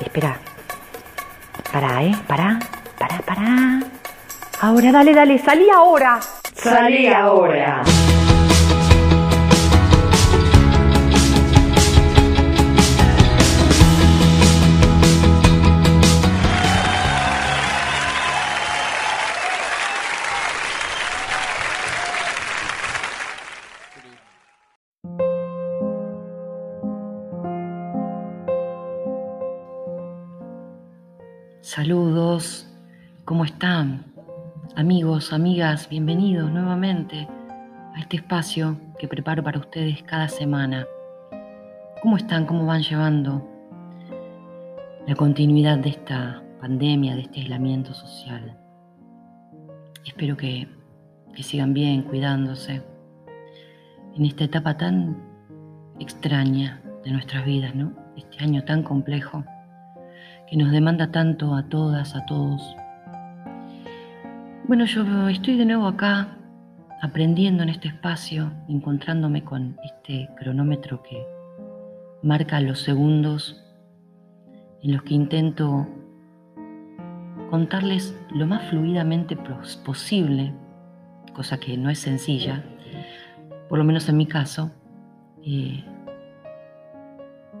Espera. Pará, ¿eh? Pará, pará, pará. Ahora, dale, dale, salí ahora. Salí ahora. Saludos, ¿cómo están? Amigos, amigas, bienvenidos nuevamente a este espacio que preparo para ustedes cada semana. ¿Cómo están? ¿Cómo van llevando la continuidad de esta pandemia, de este aislamiento social? Espero que, que sigan bien, cuidándose en esta etapa tan extraña de nuestras vidas, ¿no? Este año tan complejo que nos demanda tanto a todas, a todos. Bueno, yo estoy de nuevo acá aprendiendo en este espacio, encontrándome con este cronómetro que marca los segundos en los que intento contarles lo más fluidamente posible, cosa que no es sencilla, por lo menos en mi caso, eh,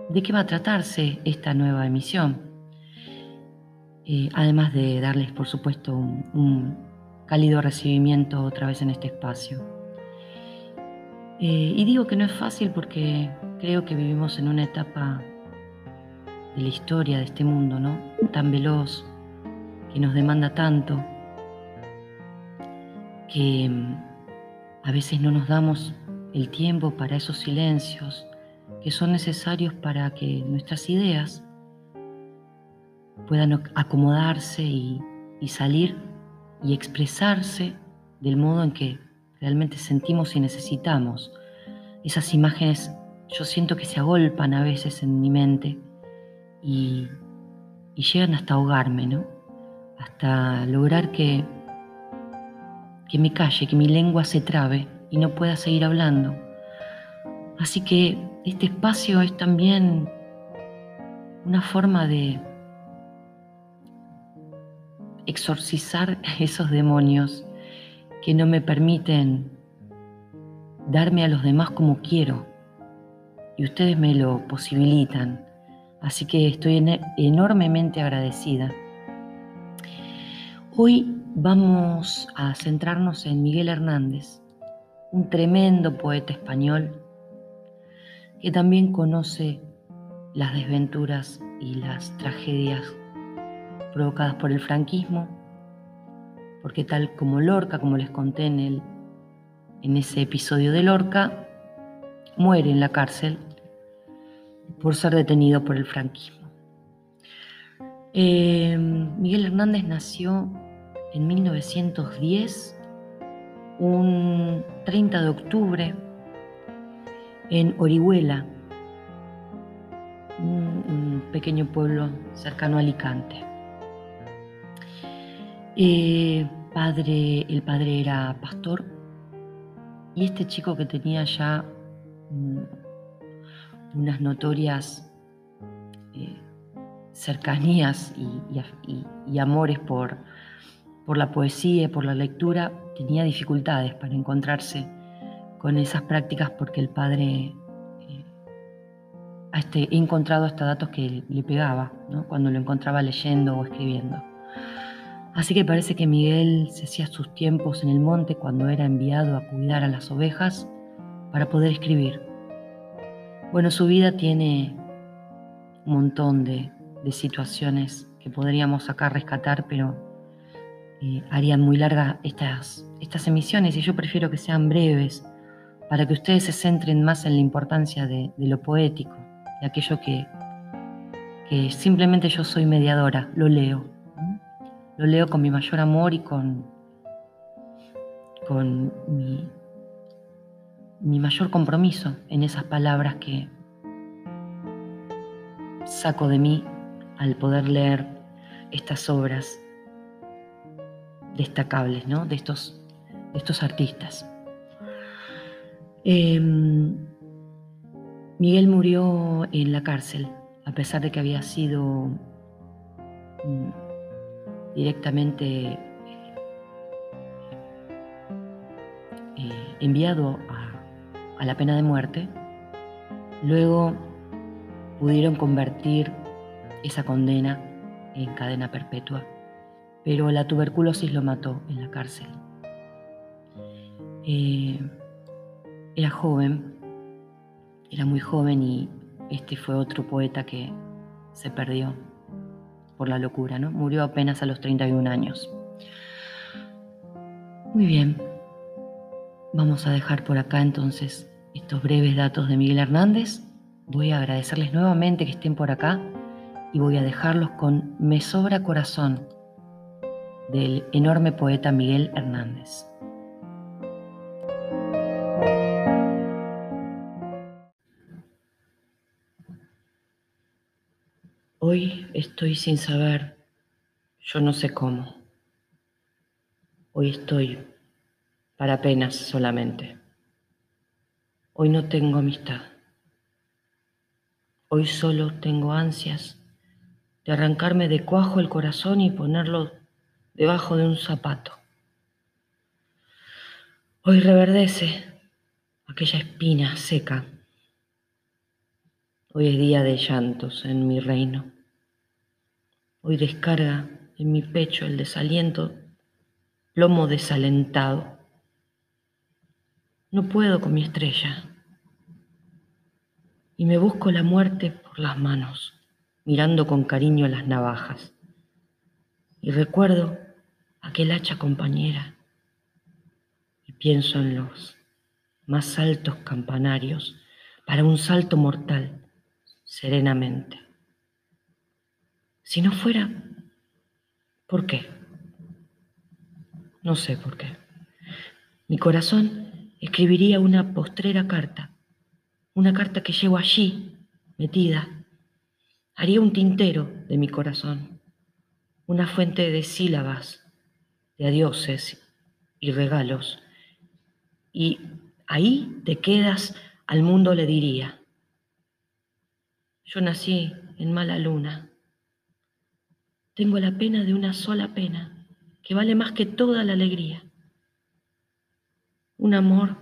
de qué va a tratarse esta nueva emisión. Eh, además de darles, por supuesto, un, cálido recibimiento otra vez en este espacio. Eh, y digo que no es fácil porque creo que vivimos en una etapa de la historia de este mundo, ¿no? Tan veloz, que nos demanda tanto, que mm, a veces no nos damos el tiempo para esos silencios que son necesarios para que nuestras ideas puedan acomodarse y, salir y expresarse del modo en que realmente sentimos y necesitamos. Esas imágenes yo siento que se agolpan a veces en mi mente y, llegan hasta ahogarme, ¿no? Hasta lograr que, que me calle, que mi lengua se trabe y no pueda seguir hablando. Así que este espacio es también una forma de, exorcizar esos demonios que no me permiten darme a los demás como quiero. Y ustedes me lo posibilitan. Así que estoy enormemente agradecida. Hoy vamos a centrarnos en Miguel Hernández, un tremendo poeta español que también conoce las desventuras y las tragedias provocadas por el franquismo, porque tal como Lorca, como les conté en, el, en ese episodio de Lorca, muere en la cárcel por ser detenido por el franquismo. Eh, Miguel Hernández nació en 1910, un 30 de octubre, en Orihuela, un pequeño pueblo cercano a Alicante. Eh, padre, el padre era pastor y este chico que tenía ya mm, unas notorias eh, cercanías y, amores por, por la poesía y por la lectura, tenía dificultades para encontrarse con esas prácticas porque el padre eh, este, he encontrado hasta datos que le pegaba cuando lo encontraba leyendo o escribiendo. Así que parece que Miguel se hacía sus tiempos en el monte cuando era enviado a cuidar a las ovejas para poder escribir. Bueno, su vida tiene un montón de, situaciones que podríamos acá rescatar, pero eh, harían muy largas estas, estas emisiones y yo prefiero que sean breves para que ustedes se centren más en la importancia de, lo poético, de aquello que, que simplemente yo soy mediadora, lo leo, lo leo con mi mayor amor y con, con mi, mi mayor compromiso en esas palabras que saco de mí al poder leer estas obras destacables ¿no? de, estos, estos artistas. Em, Miguel murió en la cárcel a pesar de que había sido mm, directamente eh, enviado a, a la pena de muerte, luego pudieron convertir esa condena en cadena perpetua, pero la tuberculosis lo mató en la cárcel. Eh, era joven, era muy joven y este fue otro poeta que se perdió por la locura, ¿no? Murió apenas a los 31 años. Muy bien, vamos a dejar por acá entonces estos breves datos de Miguel Hernández. Voy a agradecerles nuevamente que estén por acá y voy a dejarlos con Me sobra corazón del enorme poeta Miguel Hernández. Hoy estoy sin saber, yo no sé cómo. Hoy estoy para penas solamente. Hoy no tengo amistad. Hoy solo tengo ansias de arrancarme de cuajo el corazón y ponerlo debajo de un zapato. Hoy reverdece aquella espina seca. Hoy es día de llantos en mi reino. Hoy descarga en mi pecho el desaliento, plomo desalentado. No puedo con mi estrella y me busco la muerte por las manos mirando con cariño las navajas. Y recuerdo aquel hacha compañera y pienso en los más altos campanarios para un salto mortal, serenamente. Si no fuera, ¿por qué? No sé por qué. Mi corazón escribiría una postrera carta, una carta que llevo allí, metida, Haría un tintero de mi corazón, una fuente de sílabas, de adioses y regalos. Y ahí te quedas, al mundo le diría. Yo nací en mala luna. Tengo la pena de una sola pena, que vale más que toda la alegría. Un amor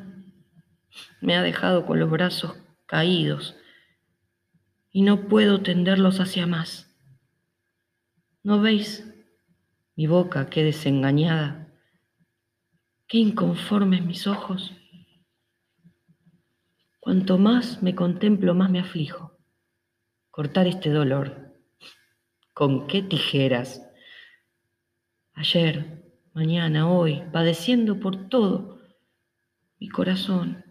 me ha dejado con los brazos caídos y no puedo tenderlos hacia más. ¿No veis mi boca qué desengañada, qué inconformes mis ojos? Cuanto más me contemplo, más me aflijo. Cortar este dolor. ¿Con qué tijeras? Ayer, mañana, hoy, padeciendo por todo, mi corazón,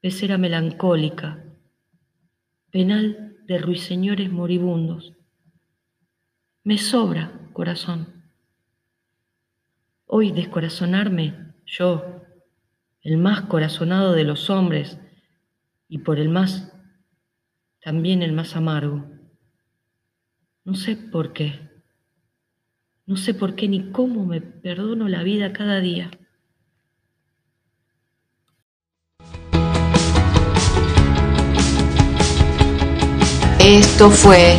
pecera melancólica, penal de ruiseñores moribundos. Me sobra corazón. Hoy descorazonarme, yo, el más corazonado de los hombres, y por el más, también el más amargo. No sé por qué, no sé por qué ni cómo me perdono la vida cada día. Esto fue